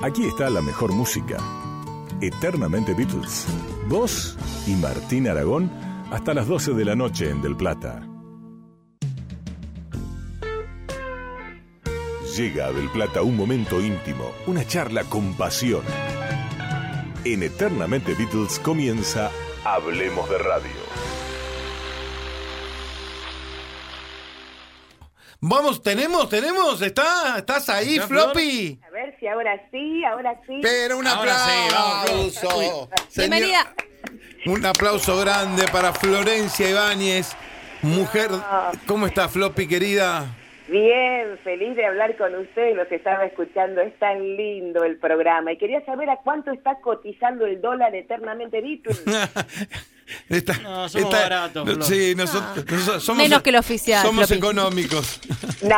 Aquí está la mejor música. Eternamente Beatles. Vos y Martín Aragón hasta las 12 de la noche en Del Plata. Llega a Del Plata un momento íntimo, una charla con pasión. En Eternamente Beatles comienza Hablemos de Radio. Vamos, tenemos, tenemos, está, estás ahí, ¿Está, Flor? Si ahora sí, ahora sí. Pero un Ahora sí, vamos, aplauso. Señor- Bienvenida. Un aplauso grande para Florencia Ibáñez, mujer. Ah. ¿Cómo está, Floppy, querida? Bien, feliz de hablar con ustedes, los estaba escuchando, es tan lindo el programa. Y quería saber a cuánto está cotizando el dólar eternamente Beatles. Está- No, somos baratos, no, Flor. Sí, nosotros, nosotros somos, Menos que el oficial, Somos Floppy. económicos. No,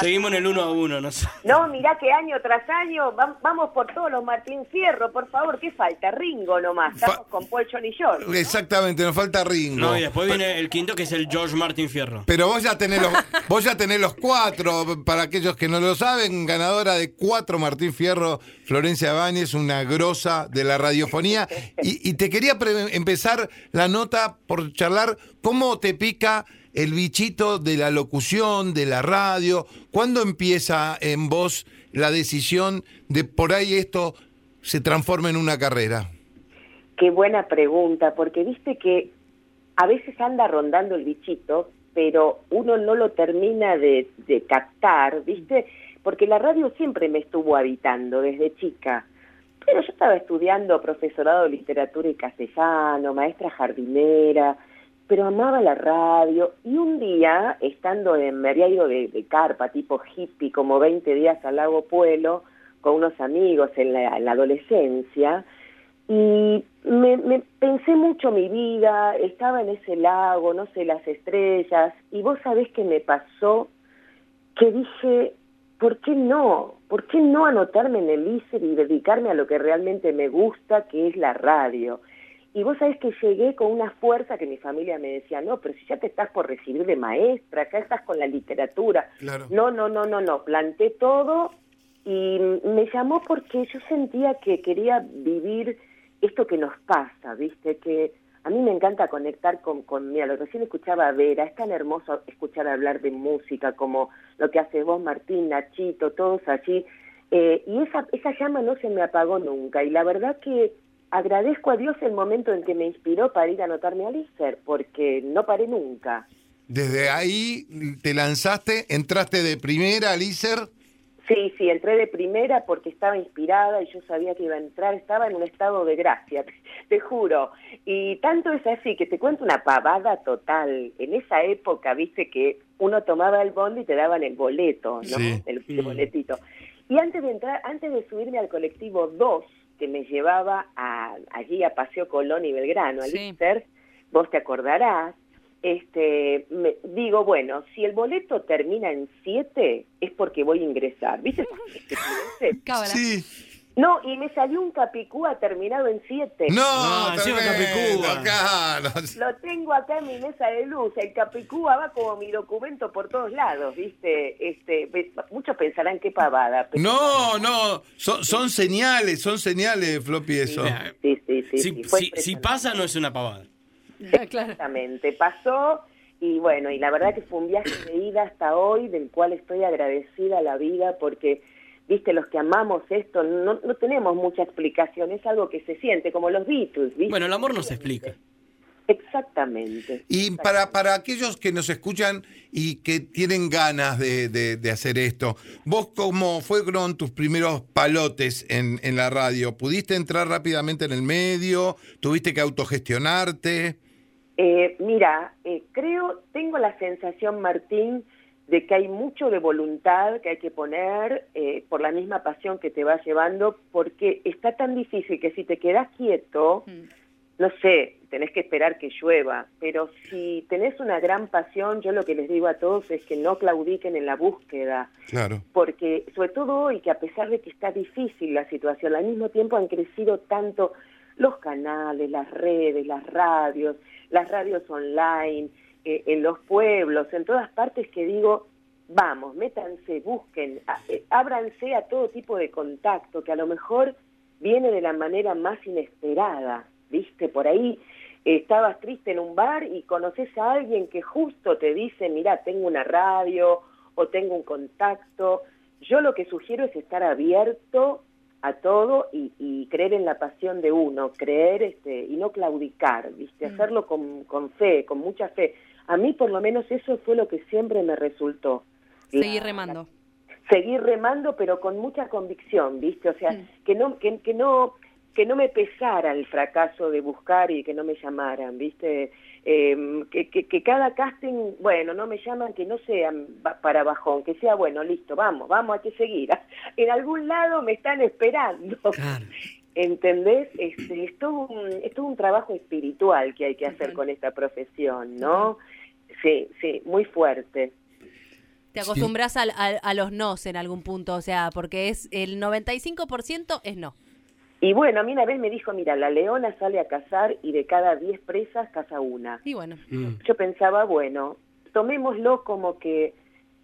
Seguimos en el uno a uno, no sé. no, mirá que año tras año vam- vamos por todos los Martín Fierro, por favor, ¿qué falta? Ringo nomás, estamos Fa- con Paul John y George. ¿no? Exactamente, nos falta Ringo. No, y después viene el quinto que es el George Martin Fierro. Pero vos ya tenés los, vos ya tenés los cuatro, para aquellos que no lo saben, ganadora de cuatro Martín Fierro, Florencia Báñez, una grosa de la radiofonía. Y, y te quería empezar la nota por charlar cómo te pica el bichito de la locución, de la radio, cuándo empieza en vos la decisión de por ahí esto se transforma en una carrera. Qué buena pregunta, porque viste que a veces anda rondando el bichito, pero uno no lo termina de, de captar, ¿viste? Porque la radio siempre me estuvo habitando desde chica. Pero yo estaba estudiando profesorado de literatura y castellano, maestra jardinera, pero amaba la radio. Y un día, estando en, me había ido de, carpa, tipo hippie, como 20 días al lago Pueblo, con unos amigos en la, en la adolescencia, y me, me pensé mucho mi vida, estaba en ese lago, no sé, las estrellas, y vos sabés que me pasó que dije, ¿por qué no? ¿Por qué no anotarme en el ICER y dedicarme a lo que realmente me gusta, que es la radio? Y vos sabés que llegué con una fuerza que mi familia me decía, no, pero si ya te estás por recibir de maestra, acá estás con la literatura. Claro. No, no, no, no, no, planté todo y me llamó porque yo sentía que quería vivir esto que nos pasa, ¿viste? Que a mí me encanta conectar con, con mira, lo recién escuchaba a Vera, es tan hermoso escuchar hablar de música como lo que haces vos, Martín, Nachito, todos allí. Eh, y esa, esa llama no se me apagó nunca. Y la verdad que agradezco a Dios el momento en que me inspiró para ir a anotarme al ISER, porque no paré nunca. Desde ahí te lanzaste, entraste de primera al ISER. Sí, sí, entré de primera porque estaba inspirada y yo sabía que iba a entrar, estaba en un estado de gracia, te, te juro. Y tanto es así que te cuento una pavada total. En esa época, viste que uno tomaba el bondi y te daban el boleto, ¿no? Sí. El, el boletito. Y antes de entrar, antes de subirme al colectivo 2, que me llevaba a, allí a Paseo Colón y Belgrano, al Sí. Vos te acordarás, este, me, digo, bueno, si el boleto termina en 7, es porque voy a ingresar. ¿Viste? Cábala. Sí. No, y me salió un capicúa terminado en 7. No, No, encima Capicúa. claro. Lo tengo acá en mi mesa de luz. El capicúa va como mi documento por todos lados, ¿viste? Este, muchos pensarán qué pavada. pero- No, no, son, son señales, son señales, Floppy, eso. Sí, sí, sí. Si, sí, fue si- si impresionante. pasa, no es una pavada. claro. Exactamente, pasó y bueno, y la verdad que fue un viaje de ida hasta hoy del cual estoy agradecida a la vida porque, viste, los que amamos esto no, no tenemos mucha explicación, es algo que se siente, como los Beatles, ¿viste? Bueno, el amor no se explica. Exactamente. Y para, para aquellos que nos escuchan y que tienen ganas de, de- de hacer esto, vos cómo fueron tus primeros palotes en, en la radio? ¿Pudiste entrar rápidamente en el medio? ¿Tuviste que autogestionarte? Eh, mira, eh, creo, tengo la sensación, Martín, de que hay mucho de voluntad que hay que poner eh, por la misma pasión que te va llevando, porque está tan difícil que si te quedas quieto, no sé, tenés que esperar que llueva, pero si tenés una gran pasión, yo lo que les digo a todos es que no claudiquen en la búsqueda, Claro. porque sobre todo hoy que a pesar de que está difícil la situación, al mismo tiempo han crecido tanto los canales, las redes, las radios, las radios online, eh, en los pueblos, en todas partes que digo, vamos, métanse, busquen, a- eh, ábranse a todo tipo de contacto que a lo mejor viene de la manera más inesperada, ¿viste? Por ahí eh, estabas triste en un bar y conoces a alguien que justo te dice, mira, tengo una radio o tengo un contacto. Yo lo que sugiero es estar abierto a todo y, y creer en la pasión de uno, creer este, y no claudicar, ¿viste? Mm. Hacerlo con, con fe, con mucha fe. A mí por lo menos eso fue lo que siempre me resultó. Seguir remando. seguir remando pero con mucha convicción viste o sea Mm. que no que, que no que no me pesara el fracaso de buscar y que no me llamaran viste Eh, que, que, que cada casting bueno no me llaman que no sea para bajón que sea bueno listo vamos vamos hay que seguir en algún lado me están esperando Claro. ¿Entendés? Este, es, todo un, es todo un trabajo espiritual que hay que hacer con esta profesión, ¿no? Sí, sí, muy fuerte. Te acostumbras al- al- a, los nos en algún punto, o sea, porque es el 95% es no. Y bueno, a mí una vez me dijo, mira, la leona sale a cazar y de cada 10 presas caza una. Y bueno, Mm. Yo pensaba, bueno, tomémoslo como que,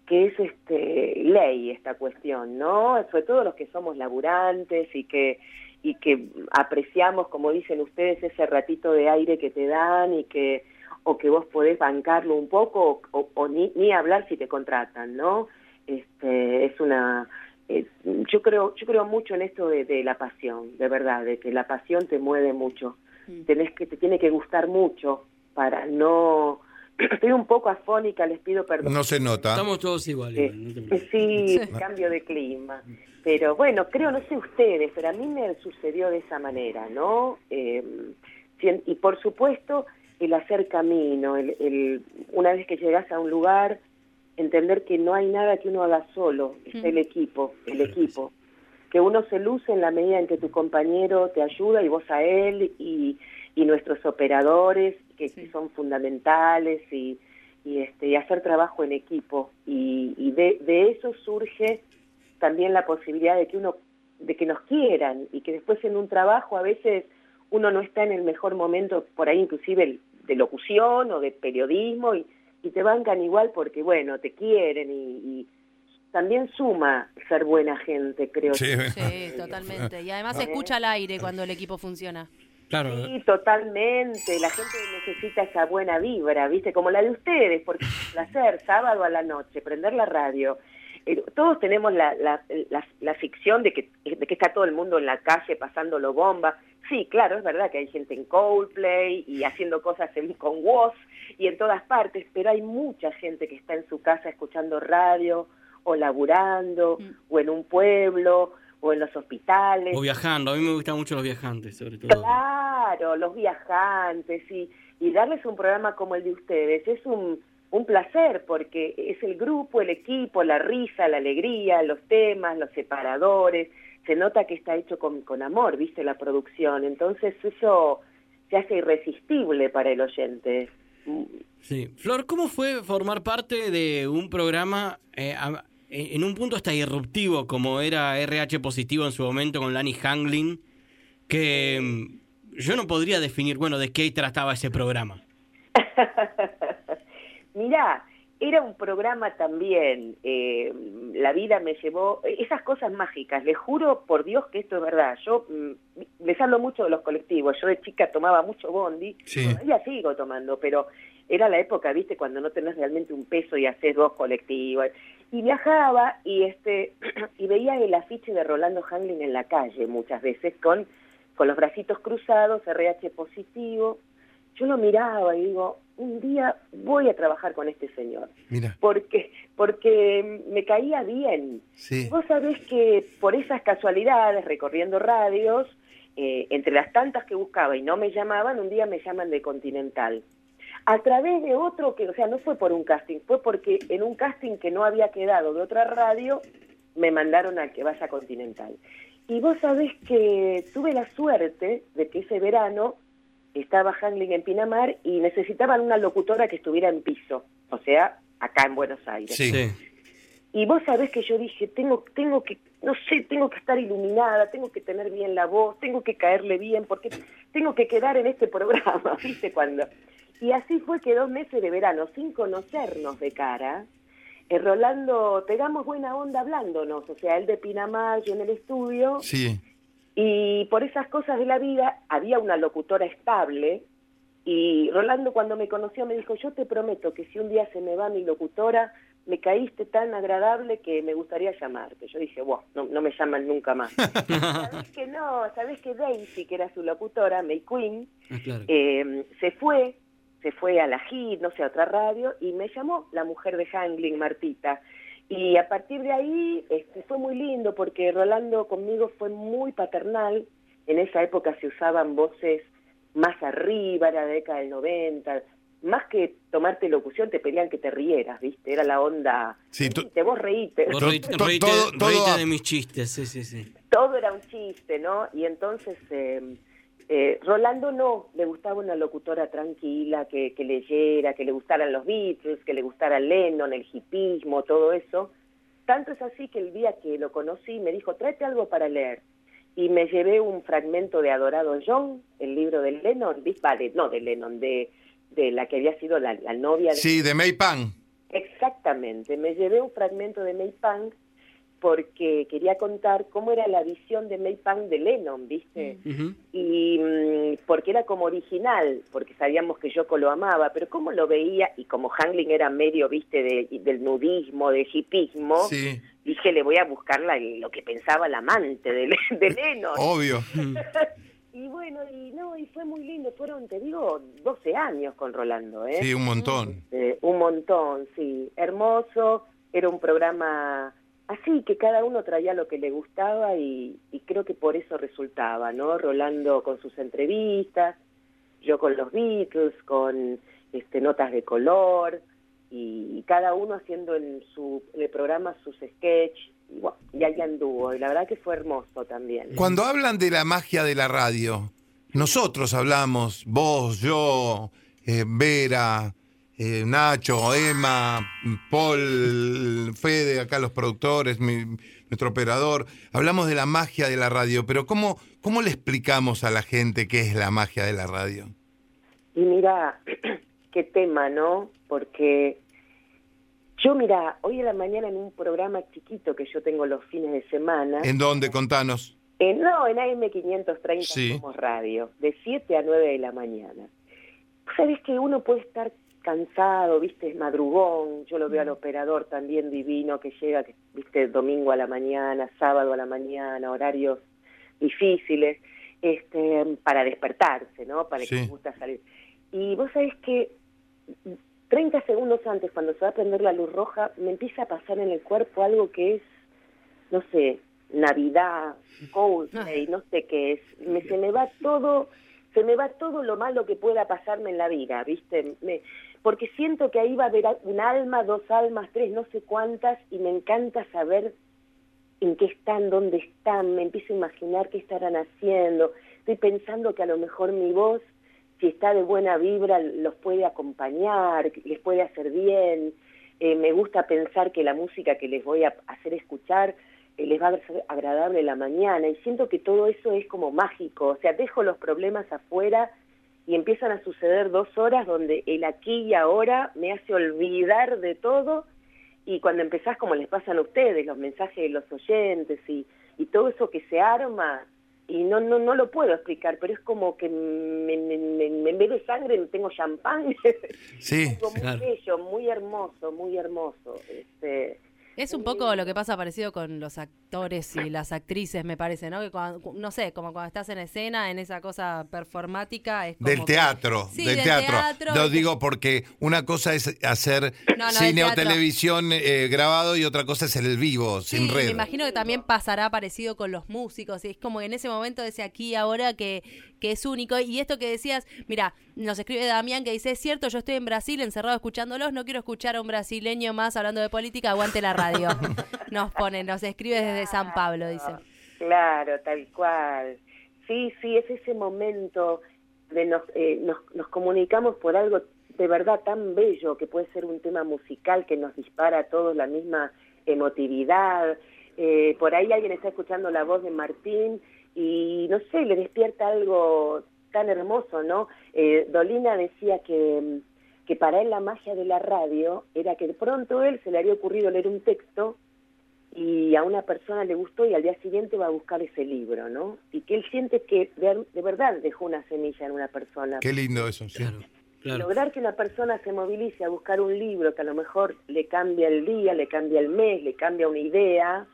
que es este ley esta cuestión, ¿no? Sobre todo los que somos laburantes y que y que apreciamos, como dicen ustedes, ese ratito de aire que te dan y que o que vos podés bancarlo un poco o, o- o ni, ni hablar si te contratan, ¿no? Este, es una eh, yo creo yo creo mucho en esto de, de la pasión, de verdad, de que la pasión te mueve mucho. Mm. Tenés que te tiene que gustar mucho para no estoy un poco afónica, les pido perdón. No se nota. Estamos todos iguales. Eh, no sí, Sí. cambio de clima. Pero bueno, creo, no sé ustedes, pero a mí me sucedió de esa manera, ¿no? Eh, y por supuesto, el hacer camino, el, el- una vez que llegas a un lugar, entender que no hay nada que uno haga solo, está el equipo, el equipo. Que uno se luce en la medida en que tu compañero te ayuda y vos a él y, y nuestros operadores, que Sí. son fundamentales y, y, este, y hacer trabajo en equipo. Y, y de, de eso surge también la posibilidad de que uno, de que nos quieran y que después en un trabajo a veces uno no está en el mejor momento, por ahí inclusive de locución o de periodismo y, y te bancan igual porque bueno, te quieren y, y también suma ser buena gente, creo. Sí. sí, totalmente. Y además se escucha al aire cuando el equipo funciona. Claro. Sí, totalmente. La gente necesita esa buena vibra, ¿viste? Como la de ustedes, porque es un placer, sábado a la noche, prender la radio. Eh, todos tenemos la, la, la, la ficción de que, de que está todo el mundo en la calle pasándolo bomba. Sí, claro, es verdad que hay gente en Coldplay y haciendo cosas en, con Woz y en todas partes, pero hay mucha gente que está en su casa escuchando radio o laburando Mm. o en un pueblo o en los hospitales. O viajando. A mí me gustan mucho los viajantes, sobre todo. Claro, los viajantes y, y darles un programa como el de ustedes es un, un placer porque es el grupo, el equipo, la risa, la alegría, los temas, los separadores. Se nota que está hecho con, con amor, viste, la producción. Entonces eso se hace irresistible para el oyente. Sí. Flor, ¿cómo fue formar parte de un programa eh, a- en un punto hasta irruptivo como era RH Positivo en su momento con Lani Hanglin? Que mm, yo no podría definir, bueno, de qué trataba ese programa. Mirá, era un programa también, eh, la vida me llevó, esas cosas mágicas, les juro por Dios que esto es verdad, yo mm, les hablo mucho de los colectivos, yo de chica tomaba mucho bondi, Sí. todavía sigo tomando, pero era la época, viste, cuando no tenés realmente un peso y haces dos colectivos, y viajaba y este y veía el afiche de Rolando Hanglin en la calle muchas veces con, con los bracitos cruzados, RH positivo, yo lo miraba y digo, un día voy a trabajar con este señor, Mira, porque, porque me caía bien. sí. Vos sabés que por esas casualidades, recorriendo radios, eh, entre las tantas que buscaba y no me llamaban, un día me llaman de Continental. A través de otro que, o sea, no fue por un casting, fue porque en un casting que no había quedado de otra radio, me mandaron a que vaya a Continental. Y vos sabés que tuve la suerte de que ese verano estaba Handling en Pinamar y necesitaban una locutora que estuviera en piso, o sea, acá en Buenos Aires. Sí. Y vos sabés que yo dije, tengo, tengo que, no sé, tengo que estar iluminada, tengo que tener bien la voz, tengo que caerle bien, porque tengo que quedar en este programa, ¿viste? Cuando... Y así fue que dos meses de verano, sin conocernos de cara, eh, Rolando, pegamos buena onda hablándonos, o sea, él de Pinamar, yo en el estudio, Sí. Y por esas cosas de la vida había una locutora estable, y Rolando cuando me conoció me dijo, yo te prometo que si un día se me va mi locutora, me caíste tan agradable que me gustaría llamarte. Yo dije, wow, no, no me llaman nunca más. ¿Sabés que no? ¿Sabés que Daisy, que era su locutora, May Queen, Ah, claro. eh, se fue, se fue a la HIT, no sé, a otra radio, y me llamó la mujer de Hangling, Martita. Y a partir de ahí este, fue muy lindo porque Rolando conmigo fue muy paternal. En esa época se usaban voces más arriba, era la década del 90. Más que tomarte locución, te pedían que te rieras, ¿viste? Era la onda. Sí, tú- reíte, vos reíte. Vos reíte, reíte- reíte de mis chistes, sí, sí, sí. todo era un chiste, ¿no? Y entonces eh, eh, Rolando no, le gustaba una locutora tranquila, que, que leyera, que le gustaran los Beatles, que le gustara Lennon, el hipismo, todo eso. Tanto es así que el día que lo conocí me dijo, tráete algo para leer. Y me llevé un fragmento de Adorado John, el libro de Lennon, vale, no de Lennon, de, de la que había sido la, la novia de Sí, de May Pan. Exactamente, me llevé un fragmento de May Pang porque quería contar cómo era la visión de May Pang de Lennon, ¿viste? Ujú. Y mm, porque era como original, porque sabíamos que Yoko lo amaba, pero cómo lo veía, y como Hangling era medio, ¿viste? De, del nudismo, del hipismo, Sí, dije, le voy a buscar la- lo que pensaba el amante de, Le- de Lennon. obvio. Y bueno, y no, y fue muy lindo, fueron, te digo, 12 años con Rolando, ¿eh? Sí, un montón. Eh, un montón, sí. Hermoso, era un programa así, que cada uno traía lo que le gustaba y, creo que por eso resultaba, ¿no? Rolando con sus entrevistas, yo con los Beatles, con este, notas de color y, cada uno haciendo en, su, el programa sus sketch y, bueno, y ahí anduvo. Y la verdad que fue hermoso también. Cuando hablan de la magia de la radio, nosotros hablamos, vos, yo, eh, Vera, eh, Nacho, Emma, Paul, Fede, acá los productores, mi- nuestro operador, hablamos de la magia de la radio, pero ¿cómo, ¿cómo le explicamos a la gente qué es la magia de la radio? Y mira, qué tema, ¿no? Porque yo, mira, hoy en la mañana en un programa chiquito que yo tengo los fines de semana, ¿En dónde? Contanos. eh, no, en AM530 Sí. somos radio, de 7 a 9 de la mañana. Sabes que uno puede estar cansado, viste, es madrugón, yo lo veo al operador también divino que llega, que, viste, domingo a la mañana, sábado a la mañana, horarios difíciles, este, para despertarse, ¿no? Para que Sí. les gusta salir. Y vos sabés que 30 segundos antes, cuando se va a prender la luz roja, me empieza a pasar en el cuerpo algo que es, no sé, Navidad, Coldplay, no sé qué es. Me, se me va todo, se me va todo lo malo que pueda pasarme en la vida, ¿viste? Me, porque siento que ahí va a haber un alma, dos almas, tres, no sé cuántas, y me encanta saber en qué están, dónde están, me empiezo a imaginar qué estarán haciendo. Estoy pensando que a lo mejor mi voz, si está de buena vibra, los puede acompañar, les puede hacer bien. Eh, me gusta pensar que la música que les voy a hacer escuchar eh, les va a ser agradable la mañana y siento que todo eso es como mágico. O sea, dejo los problemas afuera y empiezan a suceder dos horas donde el aquí y ahora me hace olvidar de todo y cuando empezás como les pasan a ustedes, los mensajes de los oyentes y, y todo eso que se arma, y no no no lo puedo explicar, pero es como que me, me- me- en vez de sangre tengo champán. Sí, Algo muy claro. bello, muy hermoso, muy hermoso. Este, Es un poco lo que pasa parecido con los actores y las actrices, me parece, ¿no? Que cuando, no sé, como cuando estás en escena, en esa cosa performática, es como Del que- teatro, Sí, del del teatro. teatro. Lo digo porque una cosa es hacer No, no, cine o televisión eh, grabado y otra cosa es el vivo, Sí, sin me red. imagino que también pasará parecido con los músicos. y Es como en ese momento, ese aquí y ahora, que, que es único. Y esto que decías, mira, nos escribe Damián que dice: Es cierto, yo estoy en Brasil encerrado escuchándolos. No quiero escuchar a un brasileño más hablando de política. Aguante la radio. Nos pone, nos escribe desde San Pablo, dice. Claro, tal cual. Sí, sí, es ese momento de nos, eh, nos, nos comunicamos por algo de verdad tan bello que puede ser un tema musical que nos dispara a todos la misma emotividad. Eh, por ahí alguien está escuchando la voz de Martín y no sé, le despierta algo tan hermoso, ¿no? Eh, Dolina decía que, que para él la magia de la radio era que de pronto él se le había ocurrido leer un texto y a una persona le gustó y al día siguiente va a buscar ese libro, ¿no? Y que él siente que de, de verdad dejó una semilla en una persona. Qué lindo eso, sí. Claro, claro. Lograr que una persona se movilice a buscar un libro que a lo mejor le cambia el día, le cambia el mes, le cambia una idea,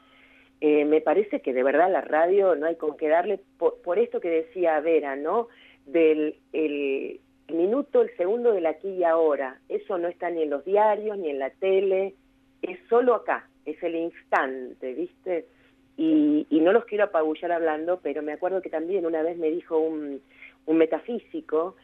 eh, me parece que de verdad la radio no hay con qué darle, por, por esto que decía Vera, ¿no? Del el minuto, el segundo del aquí y ahora. Eso no está ni en los diarios, ni en la tele, es solo acá, es el instante, ¿viste? Y, y no los quiero apabullar hablando, pero me acuerdo que también una vez me dijo un, un metafísico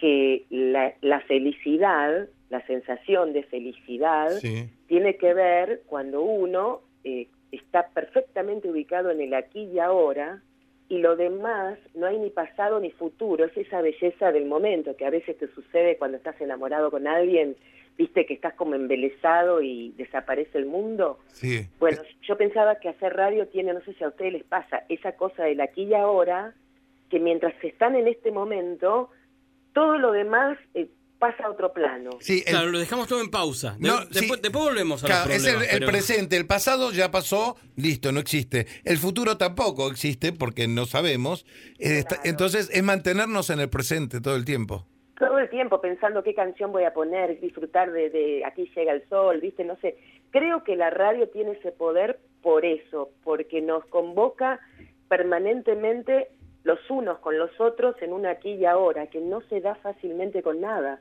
que la, la felicidad, la sensación de felicidad, Sí. tiene que ver cuando uno eh, está perfectamente ubicado en el aquí y ahora y lo demás no hay ni pasado ni futuro, es esa belleza del momento que a veces te sucede cuando estás enamorado con alguien, viste que estás como embelesado y desaparece el mundo. Sí. Bueno, yo pensaba que hacer radio tiene, no sé si a ustedes les pasa, esa cosa del aquí y ahora, que mientras están en este momento, todo lo demás eh, pasa a otro plano. Sí, el- Claro, lo dejamos todo en pausa. De- No, después, sí. después volvemos a Claro, los es el, problemas. el pero- presente, el pasado ya pasó, listo, no existe. El futuro tampoco existe porque no sabemos. Eh, Entonces es mantenernos en el presente todo el tiempo. todo el tiempo pensando qué canción voy a poner, disfrutar de, de Aquí llega el sol, ¿viste? No sé. Creo que la radio tiene ese poder por eso, porque nos convoca permanentemente los unos con los otros en un aquí y ahora, que no se da fácilmente con nada.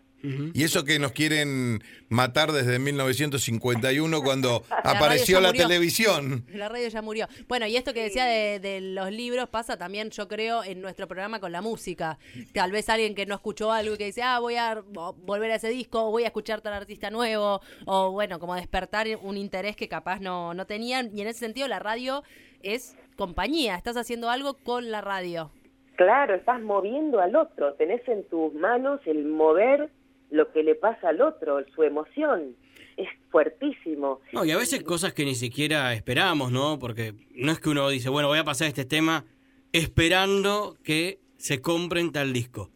Y eso que nos quieren matar desde 1951 cuando apareció la murió. televisión. La radio ya murió. Bueno, y esto que decía de, de los libros pasa también, yo creo, en nuestro programa con la música. Tal vez alguien que no escuchó algo y que dice, ah, voy a vo- volver a ese disco, o voy a escuchar tal artista nuevo, o bueno, como despertar un interés que capaz no, no tenían. Y en ese sentido, la radio es compañía. Estás haciendo algo con la radio. Claro, estás moviendo al otro, tenés en tus manos el mover lo que le pasa al otro, su emoción. Es fuertísimo. No, y a veces cosas que ni siquiera esperamos, ¿no? Porque no es que uno dice, bueno, voy a pasar este tema esperando que se compren tal disco.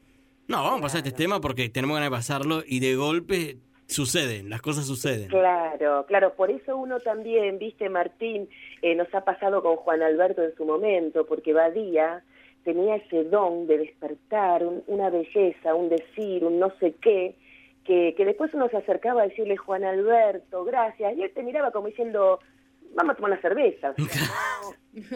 No, vamos a pasar este tema porque tenemos ganas de pasarlo y de golpe suceden, las cosas suceden. Claro, claro, por eso uno también, viste, Martín, eh, nos ha pasado con Juan Alberto en su momento, porque Badía tenía ese don de despertar un- una belleza, un decir, un no sé qué, que, que después uno se acercaba a decirle, Juan Alberto, gracias, y él te miraba como diciendo, vamos a tomar una cerveza. O sea,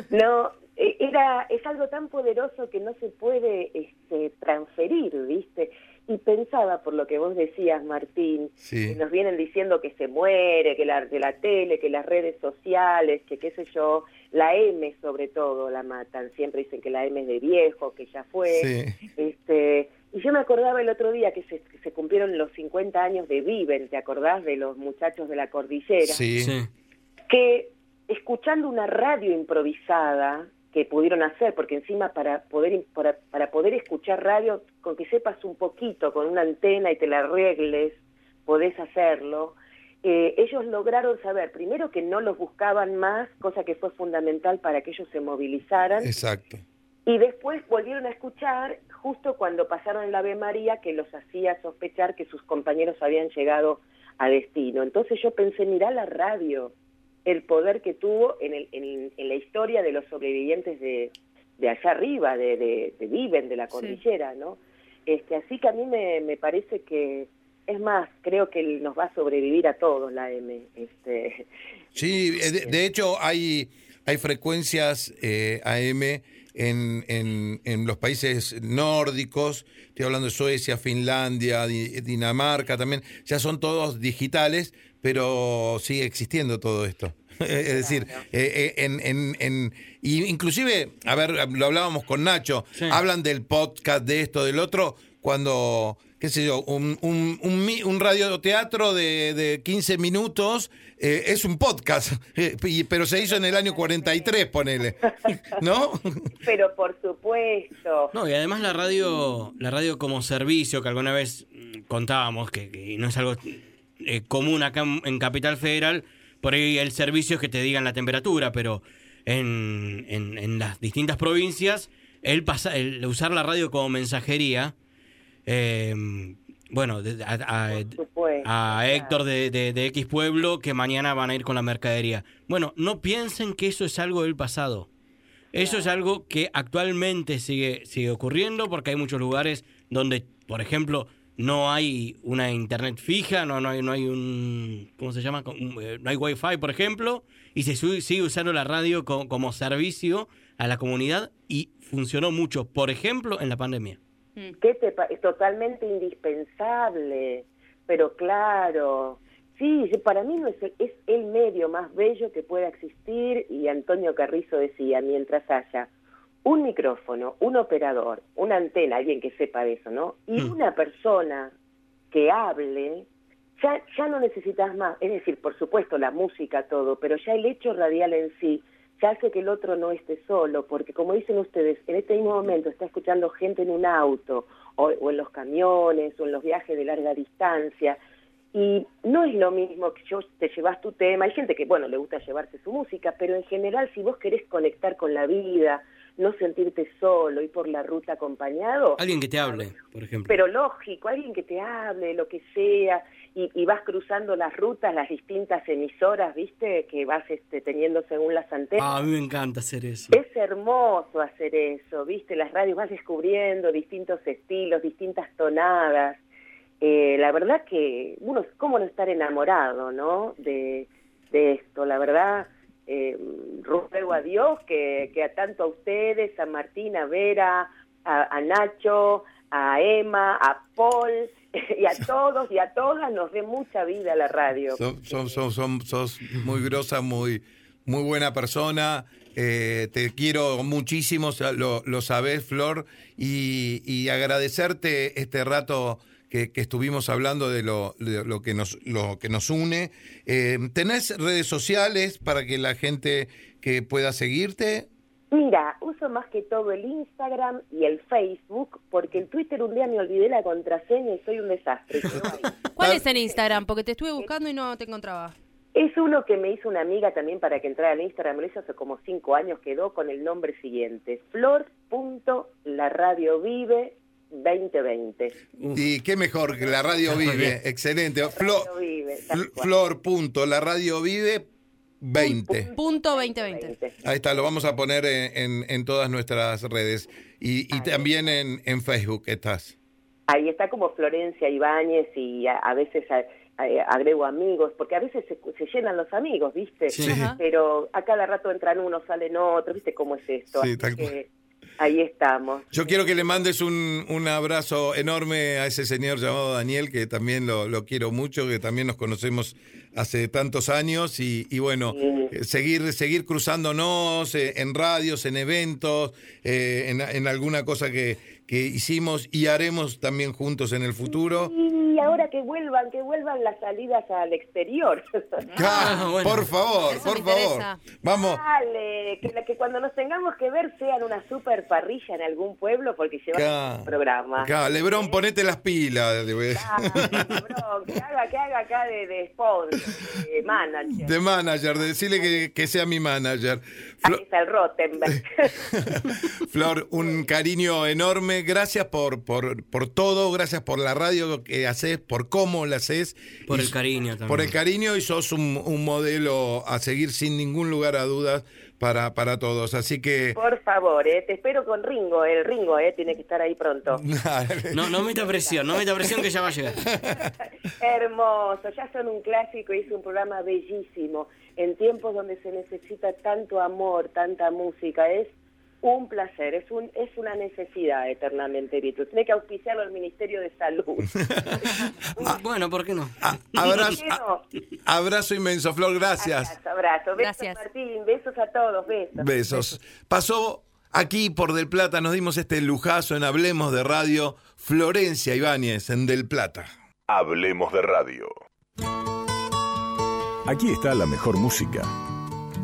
no, no, eh, era, es algo tan poderoso que no se puede este, transferir, ¿viste? Y pensaba, por lo que vos decías, Martín, Sí. que nos vienen diciendo que se muere, que la, de la tele, que las redes sociales, que qué sé yo, la M sobre todo la matan. Siempre dicen que la M es de viejo, que ya fue. Sí. Este, y yo me acordaba el otro día que se, que se cumplieron los 50 años de Viven, ¿te acordás de los muchachos de la cordillera? Sí. Sí. que escuchando una radio improvisada que pudieron hacer, porque encima para poder para, para poder escuchar radio, con que sepas un poquito, con una antena y te la arregles, podés hacerlo. Eh, ellos lograron saber, primero que no los buscaban más, cosa que fue fundamental para que ellos se movilizaran, Exacto. y después volvieron a escuchar justo cuando pasaron el Ave María que los hacía sospechar que sus compañeros habían llegado a destino. Entonces yo pensé, mirá la radio, el poder que tuvo en, el, en, en la historia de los sobrevivientes de, de allá arriba, de, de, de Viven, de la Sí. cordillera, ¿no? Este, así que a mí me, me parece que, es más, creo que nos va a sobrevivir a todos la M. Este, Sí, eh, de, de hecho hay, hay frecuencias eh, AM en, en, en los países nórdicos, estoy hablando de Suecia, Finlandia, Di- Dinamarca también, ya son todos digitales, pero sigue existiendo todo esto. Es decir, eh, eh, en, en, en- y inclusive, a ver, lo hablábamos con Nacho, Sí. hablan del podcast, de esto, del otro, cuando, qué sé yo, un, un, un, radioteatro de, de 15 minutos eh, es un podcast, eh, pero se hizo en el año 43, ponele, ¿no? pero por supuesto, No, y además la radio, la radio como servicio, que alguna vez mm, contábamos, que, que no es algo eh, común acá en, Capital Federal, por ahí el servicio es que te digan la temperatura, pero en, en- en las distintas provincias, el, pasa, el usar la radio como mensajería, eh, bueno, a, claro. Héctor de, de- de X Pueblo que mañana van a ir con la mercadería. Bueno, no piensen que eso es algo del pasado. Eso es algo que actualmente sigue, sigue ocurriendo porque hay muchos lugares donde, por ejemplo, no hay una internet fija, no, no, hay, no hay un, ¿cómo se llama? Eh, No hay wifi, por ejemplo, y se sigue usando la radio co- como servicio a la comunidad y funcionó mucho, por ejemplo, en la pandemia. ¿Qué te pa- es totalmente indispensable, pero claro, sí, para mí no es, es el medio más bello que pueda existir y Antonio Carrizo decía, mientras haya un micrófono, un operador, una antena, alguien que sepa de eso, ¿no? Y Mm. una persona que hable, ya, ya no necesitas más, es decir, por supuesto la música, todo, pero ya el hecho radial en sí ya hace que el otro no esté solo, porque como dicen ustedes, en este mismo momento está escuchando gente en un auto, o, o en los camiones, o en los viajes de larga distancia, y no es lo mismo que yo te llevas tu tema, hay gente que, bueno, le gusta llevarse su música, pero en general si vos querés conectar con la vida, no sentirte solo y por la ruta acompañado, Alguien que te hable, por ejemplo. pero lógico, alguien que te hable, lo que sea, y, y vas cruzando las rutas, las distintas emisoras, ¿viste? Que vas este, teniendo según las antenas. Ah, a mí me encanta hacer eso. Es hermoso hacer eso, ¿viste? Las radios vas descubriendo distintos estilos, distintas tonadas. Eh, la verdad que uno, ¿cómo no estar enamorado, no? De, de esto, la verdad, eh, ruego a Dios que, que a tanto a ustedes, a Martín, a Vera, a, a Nacho, a Emma, a Paul y a todos y a todas nos dé mucha vida la radio. Son, son, son, son- sos muy grosa, muy, muy buena persona. eh, te quiero muchísimo, lo, lo sabés, Flor, y, y agradecerte este rato que, que estuvimos hablando de lo, de lo que nos, lo que nos une. Eh, ¿Tenés redes sociales para que la gente que pueda seguirte? Mira, uso más que todo el Instagram y el Facebook, porque el Twitter un día me olvidé la contraseña y soy un desastre. ¿Cuál es el Instagram? Porque te estuve buscando y no te encontraba. es uno que me hizo una amiga también para que entrara al Instagram, lo hizo hace como cinco años, quedó con el nombre siguiente, flor.laradiovive 2020. Y qué mejor que la radio vive. Excelente. Flor. Flor punto, la radio vive 20. Punto 2020. Ahí está, lo vamos a poner en, en- en todas nuestras redes. Y, y también en, en Facebook estás. Ahí está como Florencia Ibáñez y a, a veces a- a- agrego amigos, porque a veces se, se llenan los amigos, ¿viste? Sí. Pero a cada rato entran unos, salen otros, ¿viste cómo es esto? Sí, Así tal que cual. Ahí estamos. Yo quiero que le mandes un, un abrazo enorme a ese señor llamado Daniel, que también lo, lo quiero mucho, que también nos conocemos hace tantos años y, y bueno, Sí. eh, seguir, seguir cruzándonos eh, en radios, en eventos, eh, en, en alguna cosa que, que hicimos y haremos también juntos en el futuro. Ahora que vuelvan, que vuelvan las salidas al exterior. Ah, bueno. Por favor, Eso por favor. interesa. Vamos. Dale, que, cuando nos tengamos que ver sean una super parrilla en algún pueblo porque llevamos Acá, un programa. acá, Lebrón, ponete las pilas. decir. Ah, que haga, que haga acá de, de sponsor, de manager. De manager, de decirle que, que sea mi manager. Ahí Flo- está el Rottenberg. Flor, un cariño enorme. Gracias por, por, por todo, gracias por la radio que haces, por cómo la haces. Por Y el cariño también. Por el cariño y sos un, un modelo a seguir sin ningún lugar a dudas para, para todos. Así que... Por favor, eh, te espero con Ringo. El Ringo eh, tiene que estar ahí pronto. No, no meta presión, no meta presión que ya va a llegar. Hermoso, ya son un clásico y es un programa bellísimo. En tiempos donde se necesita tanto amor, tanta música, es un placer, es un es una necesidad eternamente, Vitu. Tiene que auspiciarlo el Ministerio de Salud. Bueno, ¿por qué no? A- abrazo, ¿Por qué no? a- abrazo inmenso, Flor, gracias. Abrazo, abrazo. Besos, Gracias. Martín. Besos a todos. Besos. Besos. Pasó aquí por Del Plata, nos dimos este lujazo en Hablemos de Radio, Florencia Ibáñez en Del Plata. Hablemos de radio. Aquí está la mejor música.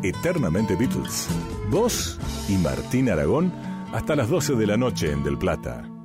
Eternamente Beatles. Vos y Martín Aragón hasta las 12 de la noche en Del Plata.